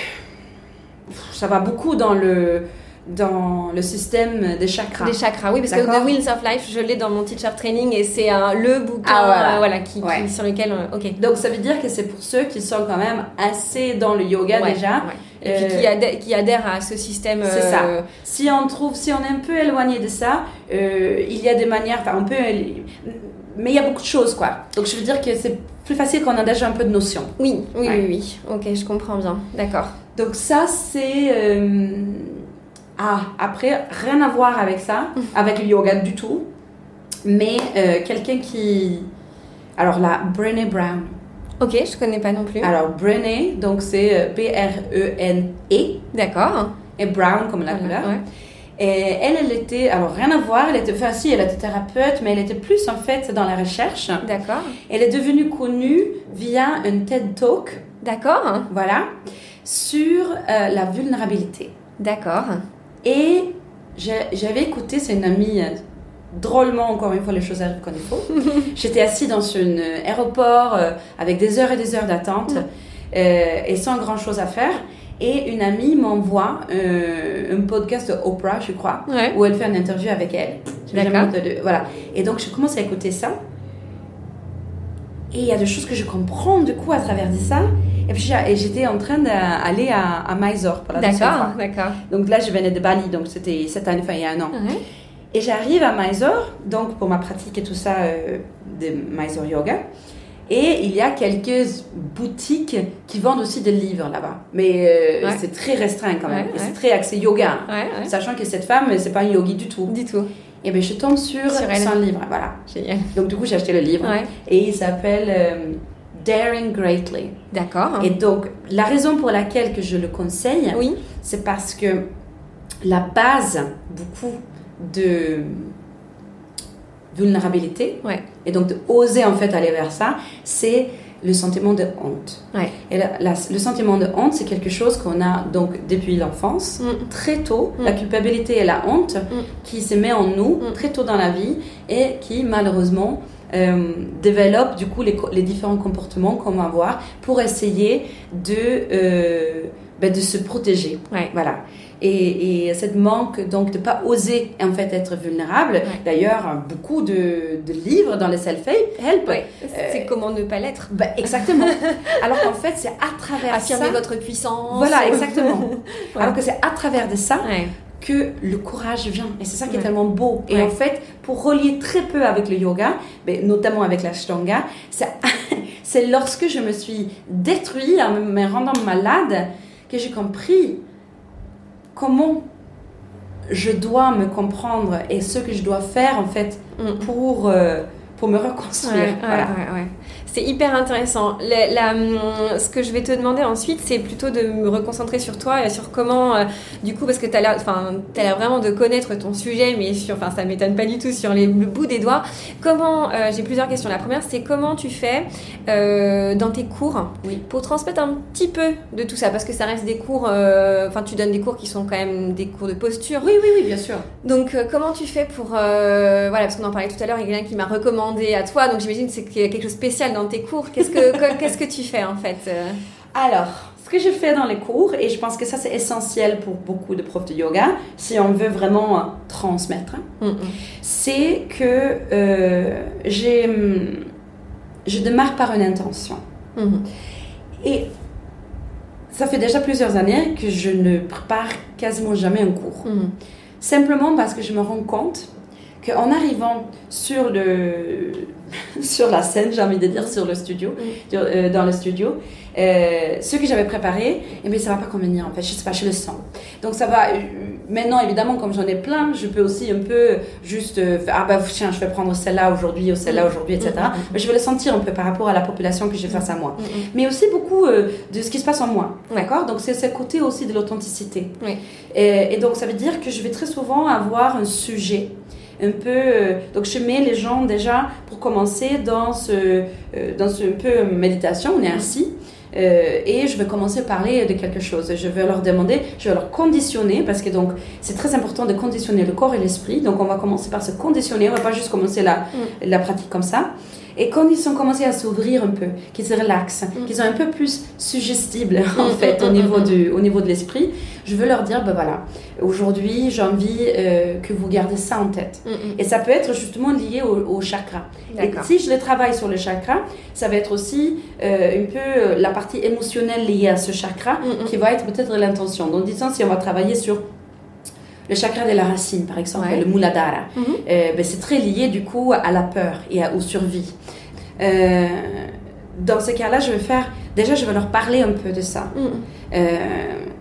ça va beaucoup dans le, dans le système des chakras. Des chakras, oui, parce que. The Wheels of Life, je l'ai dans mon teacher training et c'est le bouquin Ah, voilà. euh, voilà, qui, qui- Ouais. sur lequel. euh, ok. Donc, ça veut dire que c'est pour ceux qui sont quand même assez dans le yoga Ouais, déjà. ouais. Et puis Euh, qui, adhèrent, qui adhèrent à ce système. C'est ça. Si on trouve, si on est un peu éloigné de ça, il y a des manières, enfin, on peut, mais il y a beaucoup de choses, quoi. Donc, je veux dire que c'est plus facile quand on a déjà un peu de notion. Oui, oui, oui, oui. Ok, je comprends bien. D'accord. Donc, ça, c'est. Ah, après, rien à voir avec ça, avec le yoga du tout, mais euh, quelqu'un qui. Alors là, Brené Brown. Ok, je connais pas non plus. Alors, Brené, donc c'est euh, B-R-E-N-E, D'accord. et Brown comme la Voilà, couleur. ouais. Et elle, elle était, alors rien à voir, elle était, enfin si, elle était thérapeute, mais elle était plus en fait dans la recherche. D'accord. Elle est devenue connue via un TED Talk, D'accord. voilà, sur euh, la vulnérabilité. D'accord. Et j'avais écouté, c'est une amie, euh, drôlement encore une fois les choses arrivent quand il faut. J'étais assise dans un aéroport euh, avec des heures et des heures d'attente euh, et sans grand chose à faire. Et une amie m'envoie euh, un podcast de Oprah, je crois, Ouais. où elle fait une interview avec elle. D'accord. Voilà. Et donc, je commence à écouter ça. Et il y a des choses que je comprends du coup à travers de ça. Et puis j'étais en train d'aller à, à Mysore pour la deuxième D'accord, fois. d'accord. Donc là, je venais de Bali, donc c'était cette année, enfin il y a un an. Ouais. Et j'arrive à Mysore, donc pour ma pratique et tout ça euh, de Mysore Yoga. Et il y a quelques boutiques qui vendent aussi des livres là-bas. Mais euh, Ouais. c'est très restreint quand même. Ouais, c'est très axé yoga. Sachant que cette femme, c'est pas une yogi du tout. Du tout. Et bien je tombe sur, Sur son livre. Voilà. Génial. Donc du coup, j'ai acheté le livre. Et il s'appelle euh, Daring Greatly. D'accord. Et donc, la raison pour laquelle que je le conseille, Oui. c'est parce que la base, beaucoup de vulnérabilité, Ouais. et donc de oser en fait aller vers ça, c'est le sentiment de honte. Ouais. Et la- la- le sentiment de honte, c'est quelque chose qu'on a donc depuis l'enfance, Mm. très tôt, Mm. la culpabilité et la honte Mm. qui se met en nous très tôt dans la vie et qui malheureusement euh, développe du coup les, différents comportements qu'on va avoir pour essayer de, euh, ben, de se protéger. Ouais. Voilà. Et, et cette manque donc de pas oser en fait être vulnérable. D'ailleurs, beaucoup de, de livres dans les self-help. Ouais. C'est comment ne pas l'être. Ben, exactement. Alors qu'en fait, c'est à travers Affirmer ça. votre puissance. Voilà, exactement. Ouais. Alors que c'est à travers de ça. Que le courage vient. Et c'est ça qui est tellement beau. Et en fait, pour relier très peu avec le yoga, mais notamment avec l'ashtanga, c'est c'est lorsque je me suis détruite en me rendant malade que j'ai compris comment je dois me comprendre et ce que je dois faire en fait Mm. pour, euh, pour me reconstruire. Ouais, voilà. C'est hyper intéressant. La- la, hum, ce que je vais te demander ensuite, c'est plutôt de me reconcentrer sur toi et sur comment, euh, du coup, parce que tu as l'air vraiment de connaître ton sujet, mais sur, enfin, ça m'étonne pas du tout sur les, le bout des doigts. Comment, euh, j'ai plusieurs questions. La première, c'est comment tu fais euh, dans tes cours Oui. pour transmettre un petit peu de tout ça, parce que ça reste des cours, enfin, tu donnes des cours qui sont quand même des cours de posture. Oui, oui, oui, bien sûr. Donc, comment tu fais pour. voilà, parce qu'on en parlait tout à l'heure, il y a quelqu'un qui m'a recommandé à toi, donc j'imagine que c'est quelque chose de spécial dans tes cours. Qu'est-ce que, que- qu'est-ce que tu fais en fait euh Alors, ce que je fais dans les cours, et je pense que ça c'est essentiel pour beaucoup de profs de yoga, si on veut vraiment transmettre, Mm, mm. c'est que euh, j'ai, hum, je démarre par une intention. Mhm. Et ça fait déjà plusieurs années que je ne prépare quasiment jamais un cours. Mhm. Simplement parce que je me rends compte qu'en arrivant sur, le, sur la scène, j'ai envie de dire, sur le studio, euh, dans le studio, euh, ce que j'avais préparé, eh bien, ça va pas convenir en fait, je sais pas, je le sens. Donc ça va, euh, maintenant évidemment, comme j'en ai plein, je peux aussi un peu juste, euh, ah bah tiens, je vais prendre celle-là aujourd'hui ou celle-là aujourd'hui, etc. Mhm. Mais je vais le sentir un peu par rapport à la population que j'ai face à moi. Mais aussi beaucoup de ce qui se passe en moi, d'accord? Donc c'est ce côté aussi de l'authenticité. Et, et donc ça veut dire que je vais très souvent avoir un sujet un peu euh, donc je mets les gens déjà pour commencer dans ce euh, dans ce un peu méditation on est assis euh, et je vais commencer à parler de quelque chose. Je vais leur demander, je vais leur conditionner, parce que donc c'est très important de conditionner le corps et l'esprit. Donc on va commencer par se conditionner, on va pas juste commencer la, la pratique comme ça. Et quand ils sont commencés à s'ouvrir un peu, qu'ils se relaxent, Mm. qu'ils sont un peu plus suggestibles en Mm, fait mm, au mm, niveau mm. du au niveau de l'esprit, je veux leur dire ben voilà, aujourd'hui j'ai envie euh, que vous gardez ça en tête. Et ça peut être justement lié au, au chakra. Et si je le travaille sur le chakra, ça va être aussi euh, un peu euh, la partie émotionnelle liée à ce chakra qui va être peut-être l'intention. Donc, disons, si on va travailler sur le chakra de la racine, par exemple, Ouais. le Muladhara, euh, ben, c'est très lié du coup à la peur et à, aux survies. Euh, dans ce cas-là, je vais faire. Déjà, je vais leur parler un peu de ça. Mhm. Euh,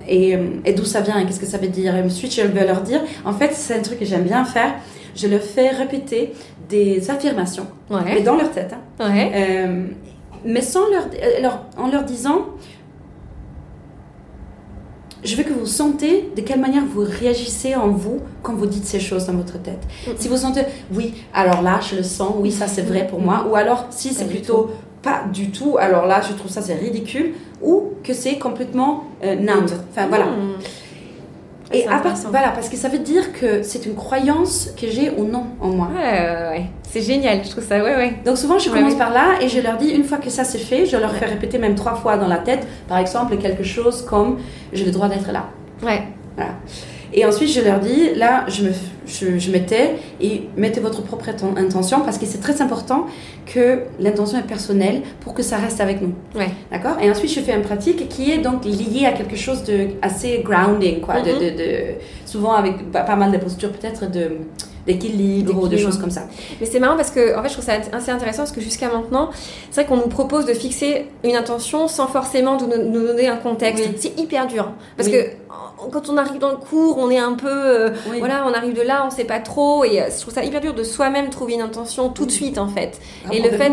et, et d'où ça vient et qu'est-ce que ça veut dire? Et ensuite, je vais leur dire. En fait, c'est un truc que j'aime bien faire. Je leur fais répéter des affirmations, mais dans leur tête. hein. Ouais. Mais sans leur, leur- en leur disant je veux que vous sentez de quelle manière vous réagissez en vous quand vous dites ces choses dans votre tête. Si vous sentez oui, alors là je le sens, oui ça c'est vrai pour moi, ou alors si c'est plutôt pas du tout, alors là je trouve ça c'est ridicule, ou que c'est complètement euh, neutre. Enfin voilà. Mhm. Et à part- voilà, parce que ça veut dire que c'est une croyance que j'ai ou non en moi. Ouais, ouais, ouais. C'est génial, je trouve ça, ouais, ouais. Donc souvent, je commence par là et je leur dis, une fois que ça c'est fait, je leur fais répéter même trois fois dans la tête, par exemple, quelque chose comme j'ai le droit d'être là. Ouais, Voilà. Et ensuite, je leur dis, là, je me, je, je me tais et mettez votre propre inten- intention parce que c'est très important que l'intention est personnelle pour que ça reste avec nous. ouais. D'accord? Et ensuite, je fais une pratique qui est donc liée à quelque chose de assez grounding, quoi. de, Mhm. de, de- souvent avec pas, pas mal de postures, peut-être de d'équilibre ou de choses comme ça. Mais c'est marrant parce que en fait, je trouve ça assez intéressant parce que jusqu'à maintenant, c'est vrai qu'on nous propose de fixer une intention sans forcément nous, nous donner un contexte. Oui. C'est hyper dur parce Oui. que quand on arrive dans le cours, on est un peu euh, Oui. voilà, on arrive de là, on sait pas trop et euh, je trouve ça hyper dur de soi-même trouver une intention tout de suite en fait. Ah, et le fait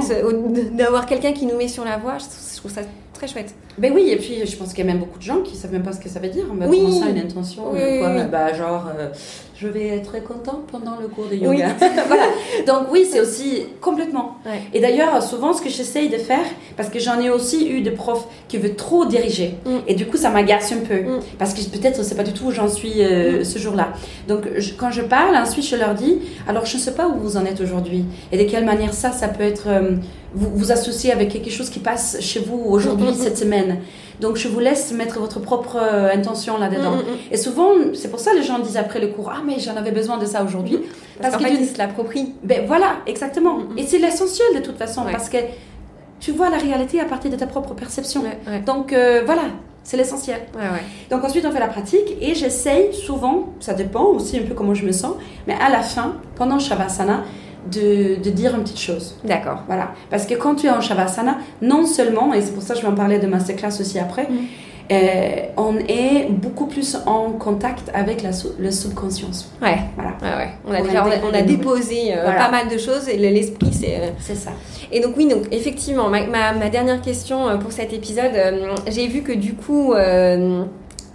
d'avoir quelqu'un qui nous met sur la voie, je trouve ça très chouette. Ben oui, et puis je pense qu'il y a même beaucoup de gens qui savent même pas ce que ça veut dire. Ben, Oui. Comment ça, une intention Oui, euh, quoi, oui. Bah, genre, euh, je vais être content pendant le cours de yoga. voilà. Donc oui, c'est aussi complètement. Ouais. Et d'ailleurs, souvent, ce que j'essaye de faire, parce que j'en ai aussi eu des profs qui veulent trop diriger, Mm. et du coup, ça m'agace un peu, Mm. parce que peut-être c'est pas du tout où j'en suis euh, ce jour-là. Donc, je- quand je parle, ensuite, je leur dis, alors je ne sais pas où vous en êtes aujourd'hui, et de quelle manière ça, ça peut être, euh, vous, vous associer avec quelque chose qui passe chez vous aujourd'hui, Mm, mm, cette semaine. Donc, je vous laisse mettre votre propre euh, intention là-dedans. Mm, mm, mm. Et souvent, c'est pour ça que les gens disent après le cours, ah, mais j'en avais besoin de ça aujourd'hui. Parce, Parce qu'en fait, ils se l'approprient. Ben voilà, exactement. Et c'est l'essentiel de toute façon, Ouais. parce que tu vois la réalité à partir de ta propre perception. Ouais, ouais, Donc euh, voilà, c'est l'essentiel. Donc ensuite on fait la pratique et j'essaye souvent, ça dépend aussi un peu comment je me sens, mais à la fin, pendant Shavasana, de, de dire une petite chose. D'accord. Voilà. Parce que quand tu es en Shavasana, non seulement, et c'est pour ça que je vais en parler de masterclass aussi après, Mm. euh, on est beaucoup plus en contact avec la le subconscience. Ouais. Voilà. Ouais, ouais. On a, On a déjà, on a, déposé on a des déposé euh, Voilà. pas mal de choses et le- l'esprit, c'est. euh, C'est ça. Et donc oui, donc effectivement, ma, ma, ma dernière question pour cet épisode, j'ai vu que du coup,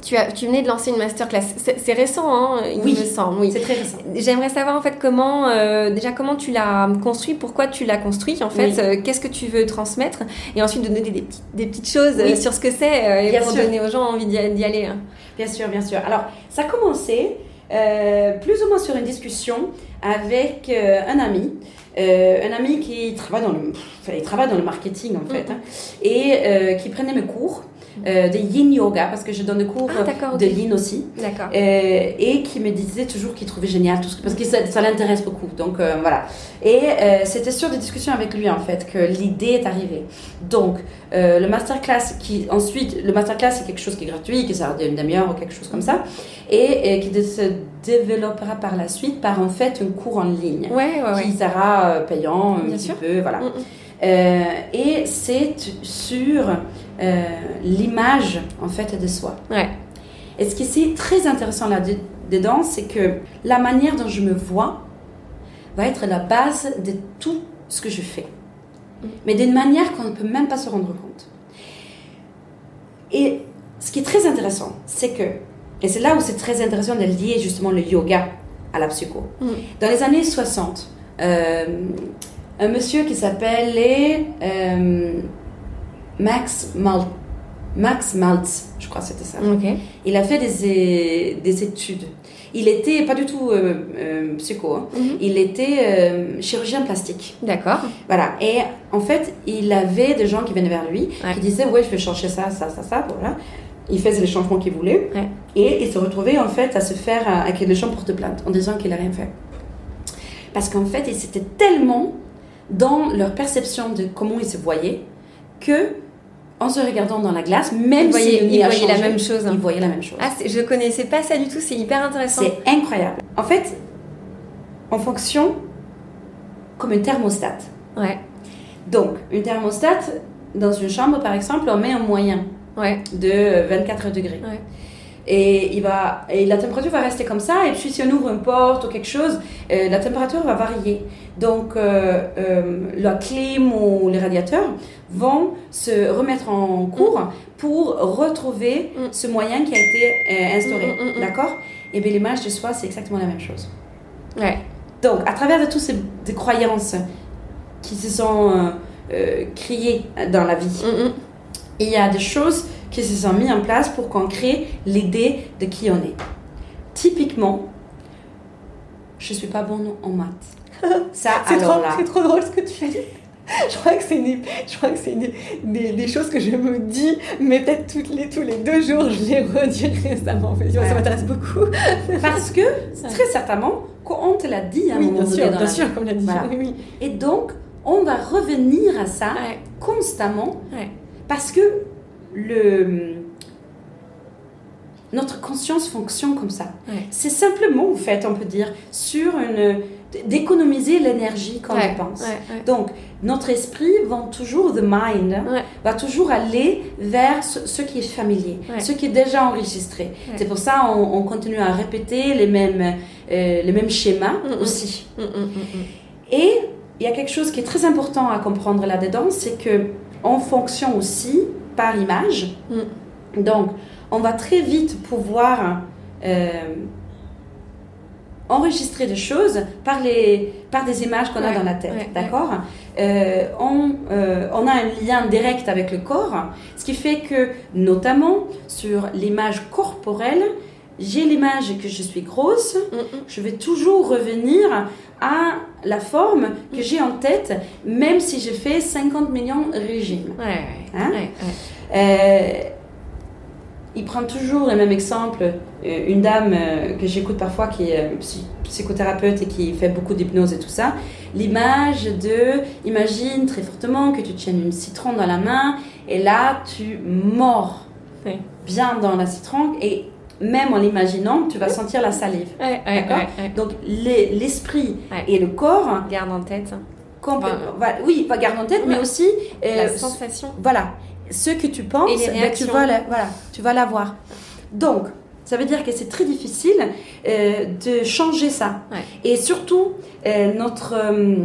tu, as, tu venais de lancer une masterclass. C'est récent, hein, il Oui. me semble. Oui. C'est très récent. J'aimerais savoir en fait comment, euh, déjà comment tu l'as construit, pourquoi tu l'as construit en fait, Oui. euh, qu'est-ce que tu veux transmettre, et ensuite de donner des, des petites, des petites choses euh, Oui. sur ce que c'est et Bien pour sûr. donner aux gens envie d'y aller. hein. Bien sûr, bien sûr. Alors, ça a commencé euh, plus ou moins sur une discussion avec un ami. Euh, un ami qui travaille dans le, enfin, il travaille dans le marketing en fait, Mhm. hein, et euh, qui prenait mes cours euh, de yin yoga, parce que je donne des cours Ah, de yin aussi, D'accord. euh, et qui me disait toujours qu'il trouvait génial tout ce que, parce que ça, ça l'intéresse beaucoup. Donc euh, voilà. Et euh, c'était sur des discussions avec lui en fait que l'idée est arrivée. Donc le masterclass qui ensuite le masterclass c'est quelque chose qui est gratuit, qui sert d'une demi-heure ou quelque chose comme ça, et, et qui se développera par la suite par en fait un cours en ligne. Ouais, ouais, ouais. Qui sera payant un Bien petit sûr. peu, voilà. Mm, mm. Euh, et c'est sur euh, l'image en fait de soi. Ouais. Et ce qui est très intéressant là-dedans, c'est que la manière dont je me vois va être la base de tout ce que je fais. Mm. Mais d'une manière qu'on ne peut même pas se rendre compte. Et ce qui est très intéressant, c'est que, et c'est là où c'est très intéressant de lier justement le yoga à la psycho. Mm. Dans les années 60, euh, un monsieur qui s'appelait euh, Max, Mal- Max Maltz, je crois que c'était ça. Il a fait des, des études. Il était pas du tout euh, euh, psycho, hein. Mhm. il était euh, chirurgien plastique. D'accord. Voilà. Et en fait, il avait des gens qui venaient vers lui, Ouais. qui disaient Ouais, je vais changer ça, ça, ça, ça. Voilà. Il faisait les changements qu'il voulait. Ouais. Et il se retrouvait en fait à se faire que les gens portent plainte en disant qu'il n'a rien fait. Parce qu'en fait, ils étaient tellement dans leur perception de comment ils se voyaient que, en se regardant dans la glace, même Il voyait, si il a voyait la même chose. hein. ils voyaient la même chose. Ah, je connaissais pas ça du tout, c'est hyper intéressant. C'est incroyable. En fait, on fonctionne comme un thermostat. Ouais, Donc, une thermostat, dans une chambre par exemple, on met un moyen ouais, de 24 degrés. Ouais. Et, il va, et la température va rester comme ça, et puis si on ouvre une porte ou quelque chose, euh, la température va varier. Donc, euh, euh, la clim ou les radiateurs vont se remettre en cours pour retrouver Mm. ce moyen qui a été euh, instauré. Mm, mm, mm, mm. D'accord? Et bien, l'image de soi, c'est exactement la même chose. ouais. Donc, à travers de toutes ces des croyances qui se sont euh, créées dans la vie, Il y a des choses qui se sont mises en place pour qu'on crée l'idée de qui on est. typiquement, je suis pas bonne en maths. Ça, C'est alors trop, là. c'est trop drôle ce que tu dis. Je crois que c'est une- je crois que c'est une- des, des choses que je me dis, mais peut-être toutes les, tous les deux jours, je les redis récemment. Ça m'intéresse beaucoup. Parce que, très certainement, qu'on te l'a dit à un Oui, moment bien donné sûr, bien sûr, vie. comme l'a dit. Voilà. Oui, oui. Et donc, on va revenir à ça Ouais, constamment ouais. Parce que le, notre conscience fonctionne comme ça. Ouais. C'est simplement, en fait, on peut dire, sur une d'économiser l'énergie qu'on Ouais, ouais, ouais. Donc, notre esprit va toujours, the mind, va toujours aller vers ce, ce qui est familier, ce qui est déjà enregistré. C'est pour ça on, on continue à répéter les mêmes, euh, les mêmes schémas Mm, mm. aussi. Mm. Et il y a quelque chose qui est très important à comprendre là-dedans, c'est que on fonctionne aussi par image. Donc, on va très vite pouvoir euh, enregistrer des choses par, les, par des images qu'on a dans la tête. ouais, D'accord Euh, on, euh, on a un lien direct avec le corps, ce qui fait que, notamment sur l'image corporelle, j'ai l'image que je suis grosse, Mm, mm. je vais toujours revenir à la forme que j'ai en tête, même si j'ai fait 50 millions de régimes. Ouais, Hein ouais, ouais. Euh, il prend toujours le même exemple. Euh, une dame euh, que j'écoute parfois qui est psy- psychothérapeute et qui fait beaucoup d'hypnose et tout ça. L'image de, imagine très fortement que tu tiennes une citron dans la main et là tu mords bien dans la citron et même en l'imaginant, tu vas sentir la salive. Ouais, D'accord ouais. Donc les- l'esprit et le corps, Garde en tête complètement- va- oui, va garder en tête, mais aussi euh, la sensation. voilà, ce que tu penses, Et les ben, tu vas la, voilà, tu vas l'avoir. Donc, ça veut dire que c'est très difficile euh, de changer ça. Et surtout, euh, notre euh,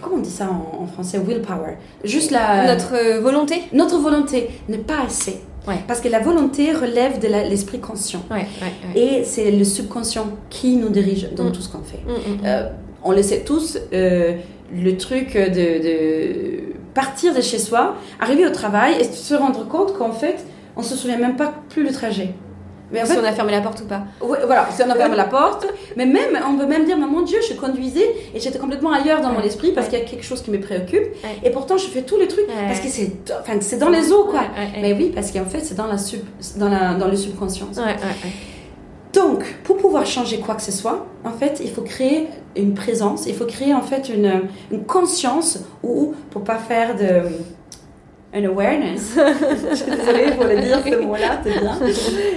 comment on dit ça en, français, willpower, juste la Notre euh, volonté. notre volonté n'est pas assez. Ouais. Parce que la volonté relève de l'esprit conscient. Ouais, ouais, ouais. Et c'est le subconscient qui nous dirige dans Mm. tout ce qu'on fait. Mm, mm. Euh, on le sait tous, euh, le truc de, de partir de chez soi, arriver au travail et se rendre compte qu'en fait, on se souvient même pas plus le trajet. Mais en si on a fermé la porte ou pas. voilà, si on a fermé la porte, mais même, on peut même dire, mais mon Dieu, je conduisais et j'étais complètement ailleurs dans mon esprit parce qu'il y a quelque chose qui me préoccupe. Ouais. Et pourtant, je fais tous les trucs parce que c'est, enfin, c'est dans les os, quoi. Mais oui, parce qu'en fait, c'est dans, la sub, dans, la, dans le subconscient. Donc, pour pouvoir changer quoi que ce soit, en fait, il faut créer une présence, il faut créer en fait une, une conscience ou, pour pas faire de un awareness, je suis désolée pour le dire ce mot-là, c'est bien,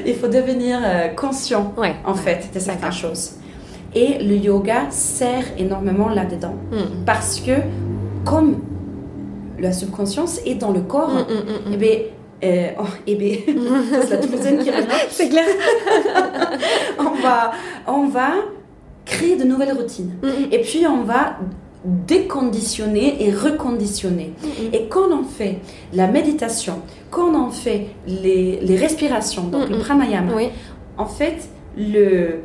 il faut devenir euh, conscient Ouais. en fait de certaines choses. Et le yoga sert énormément là-dedans Mm. parce que comme la subconscience est dans le corps, Mm, mm, mm, mm. eh bien, euh, oh, eh bien, c'est la Toulousaine qui revient C'est clair. on va, on va créer de nouvelles routines. Et puis on va déconditionner et reconditionner. Mm, Et quand on fait la méditation, quand on fait les, les respirations, donc Mm, le pranayama, Oui. en fait, le,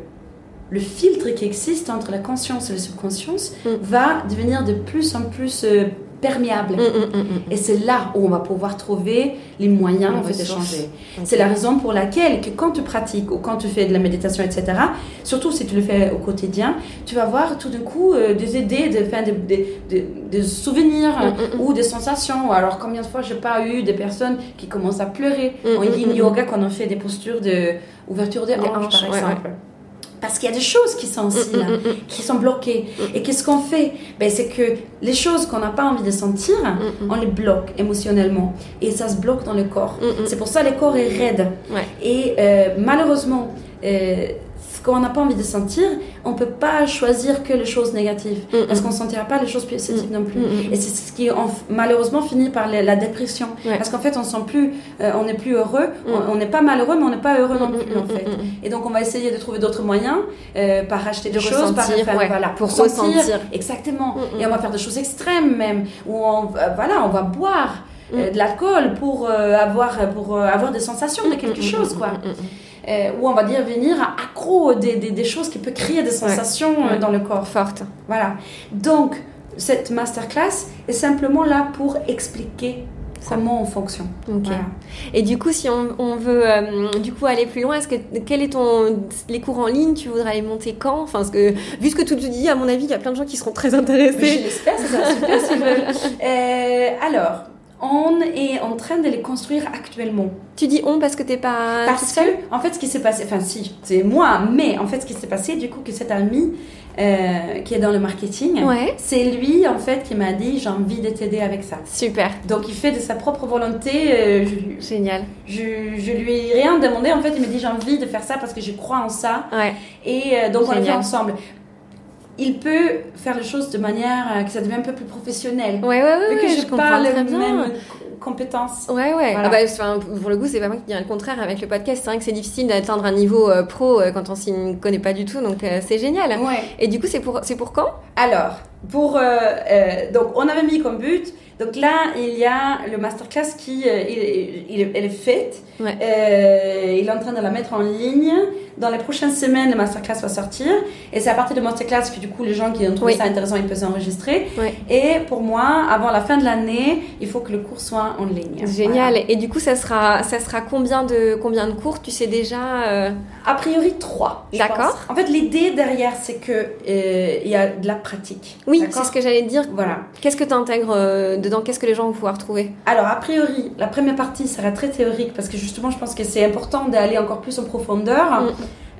le filtre qui existe entre la conscience et la subconscience Mm. va devenir de plus en plus euh, perméable. Mm, mm, mm. Et c'est là où on va pouvoir trouver les moyens en fait, de changer. C'est la raison pour laquelle que quand tu pratiques ou quand tu fais de la méditation, etc., surtout si tu le fais au quotidien, tu vas voir tout d'un coup euh, des idées, des, enfin, des, des- souvenirs ou des sensations. Alors combien de fois j'ai pas eu des personnes qui commencent à pleurer en yin yoga quand on fait des postures de ouverture des hanches, par ouais, exemple. Parce qu'il y a des choses qui sont aussi Mm, là, mm, mm, qui sont bloquées. Et qu'est-ce qu'on fait? Ben, C'est que les choses qu'on n'a pas envie de sentir, on les bloque émotionnellement. Et ça se bloque dans le corps. C'est pour ça que le corps est raide. Ouais. Et euh, malheureusement, euh, qu'on n'a pas envie de sentir, on ne peut pas choisir que les choses négatives. Mm, mm. Parce qu'on ne sentira pas les choses positives non plus. Mm, mm. Et c'est ce qui en- malheureusement finit par la, la dépression. Ouais. Parce qu'en fait, on sent plus, euh, on n'est plus heureux, Mm. on- on n'est pas malheureux, mais on n'est pas heureux non Mm, plus mm, en fait. mm, mm. Et donc on va essayer de trouver d'autres moyens, euh, par acheter De des choses, par enfin, ouais, voilà, pour sentir. ressentir. Exactement. Mm, mm. Et on va faire des choses extrêmes même, où on, euh, voilà, on va boire euh, Mm. de l'alcool pour euh, avoir pour euh, avoir des sensations de quelque Mm, mm, chose mm, quoi. mm, mm, mm. Ou on va dire venir accro des, des, des choses qui peuvent créer des sensations Ouais. dans le corps. Forte. Voilà. Donc cette masterclass est simplement là pour expliquer comment on fonctionne. Ok. Voilà. Et du coup, si on, on veut euh, du coup aller plus loin, est-ce que quel est ton les cours en ligne Tu voudrais les monter quand? Enfin, parce que vu ce que tu te dis, à mon avis, il y a plein de gens qui seront très intéressés. Je l'espère, ça sera super veulent. Euh, alors, on est en train de les construire actuellement. Tu dis on parce que t'es pas toute Parce seule? que, en fait, ce qui s'est passé, enfin si, c'est moi, mais en fait, ce qui s'est passé, du coup, que cet ami euh, qui est dans le marketing, Ouais. c'est lui, en fait, qui m'a dit, j'ai envie de t'aider avec ça. Super, Donc, il fait de sa propre volonté. euh, je, génial. je, je lui ai rien demandé, en fait, il me dit, j'ai envie de faire ça parce que je crois en ça. Ouais, Et euh, donc, on le fait ensemble. Il peut faire les choses de manière euh, que ça devient un peu plus professionnel. ouais, Vu ouais, que je parle très bien. mêmes compétences. Ouais, ouais. Voilà. Ah bah, enfin, pour le coup, c'est pas moi qui dirais le contraire avec le podcast. C'est vrai que c'est difficile d'atteindre un niveau euh, pro euh, quand on s'y connaît pas du tout, donc euh, c'est génial. Ouais. Et du coup, c'est pour, c'est pour quand? Alors, pour, donc on avait mis comme but, donc là il y a le masterclass qui, euh, il, il- elle est faite, Ouais. Euh, il est en train de la mettre en ligne. Dans les prochaines semaines, le masterclass va sortir. Et c'est à partir de masterclass que du coup les gens qui ont trouvé Oui. ça intéressant, ils peuvent s'enregistrer. Et pour moi, avant la fin de l'année, il faut que le cours soit en ligne. Génial. Voilà. Et du coup, ça sera, ça sera combien de, combien de cours? Tu sais déjà euh, A priori, trois. D'accord. En fait, l'idée derrière, c'est que euh, il y a de la pratique. Oui, c'est ce que j'allais dire. Voilà. Qu'est-ce que tu intègres euh, dedans Qu'est-ce que les gens vont pouvoir trouver Alors, a priori, la première partie sera très théorique parce que justement, je pense que c'est important d'aller encore plus en profondeur. Mm.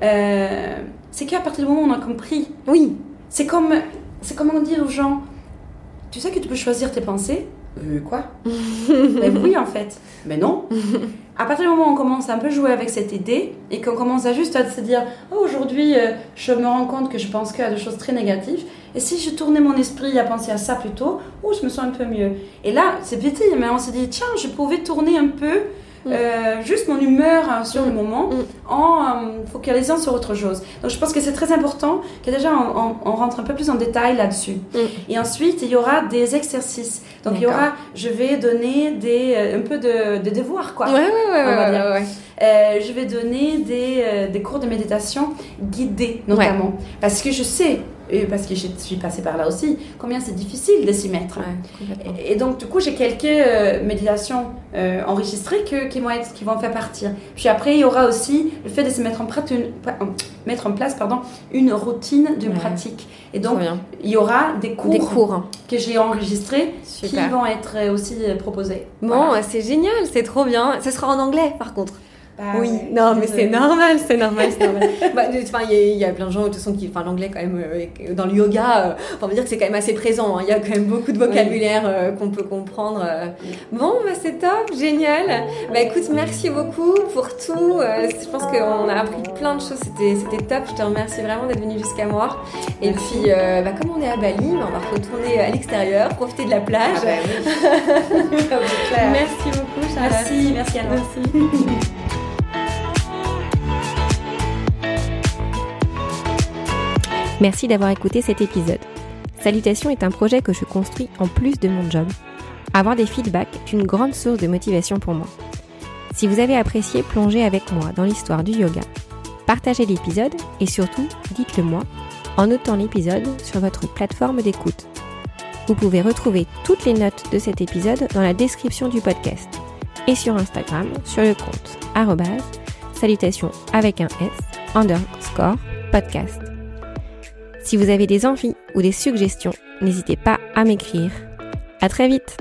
Euh, c'est qu'à partir du moment où on a compris, Oui. c'est comme, c'est comme on dit aux gens Tu sais que tu peux choisir tes pensées Euh, quoi Ben oui, en fait. Mais non. À partir du moment où on commence à un peu jouer avec cette idée et qu'on commence à juste à se dire Oh, aujourd'hui, euh, je me rends compte que je pense qu'à des choses très négatives. Et si je tournais mon esprit à penser à ça plutôt, oh, je me sens un peu mieux. Et là, c'est petit, mais on s'est dit Tiens, je pouvais tourner un peu. euh, juste mon humeur euh, sur le moment Mm. en euh, focalisant sur autre chose. Donc je pense que c'est très important que déjà on, on- on rentre un peu plus en détail là-dessus. Mm. Et ensuite il y aura des exercices. Donc il y aura, je vais donner des, euh, un peu de, de devoirs quoi. Ouais, ouais, ouais. Euh, je vais donner des, euh, des cours de méditation guidés notamment. Parce que je sais, et parce que je suis passée par là aussi, combien c'est difficile de s'y mettre. Ouais. Et et donc, du coup, j'ai quelques euh, méditations euh, enregistrées que, qui, vont être, qui vont faire partir. Puis après, il y aura aussi le fait de se mettre en, une- mettre place pardon, une routine de Ouais. pratique. Et donc, il y aura des cours, Des cours. que j'ai enregistrés qui vont être euh, aussi euh, proposés. Bon, Voilà. c'est génial, c'est trop bien. Ça sera en anglais, par contre. Bah oui, ouais, non, mais c'est normal, c'est normal, c'est normal. Bah, il y, a- il y a plein de gens, de toute façon, qui, enfin, l'anglais quand même, euh, dans le yoga, euh, on va dire que c'est quand même assez présent. hein. Il y a quand même beaucoup de vocabulaire euh, qu'on peut comprendre. euh. Bon, bah, c'est top, génial. Bah, écoute, merci beaucoup pour tout. Euh, je pense qu'on a appris plein de choses. C'était, c'était top. Je te remercie vraiment d'être venu jusqu'à moi. Et Merci. puis, euh, bah, comme on est à Bali, on va retourner à l'extérieur, profiter de la plage. Ah bah oui. Merci beaucoup, Charlotte. Merci, merci à Merci. Merci d'avoir écouté cet épisode. Salutation est un projet que je construis en plus de mon job. Avoir des feedbacks est une grande source de motivation pour moi. Si vous avez apprécié plonger avec moi dans l'histoire du yoga, partagez l'épisode et surtout dites-le moi en notant l'épisode sur votre plateforme d'écoute. Vous pouvez retrouver toutes les notes de cet épisode dans la description du podcast et sur Instagram sur le compte salutations avec un S underscore podcast. Si vous avez des envies ou des suggestions, n'hésitez pas à m'écrire. À très vite!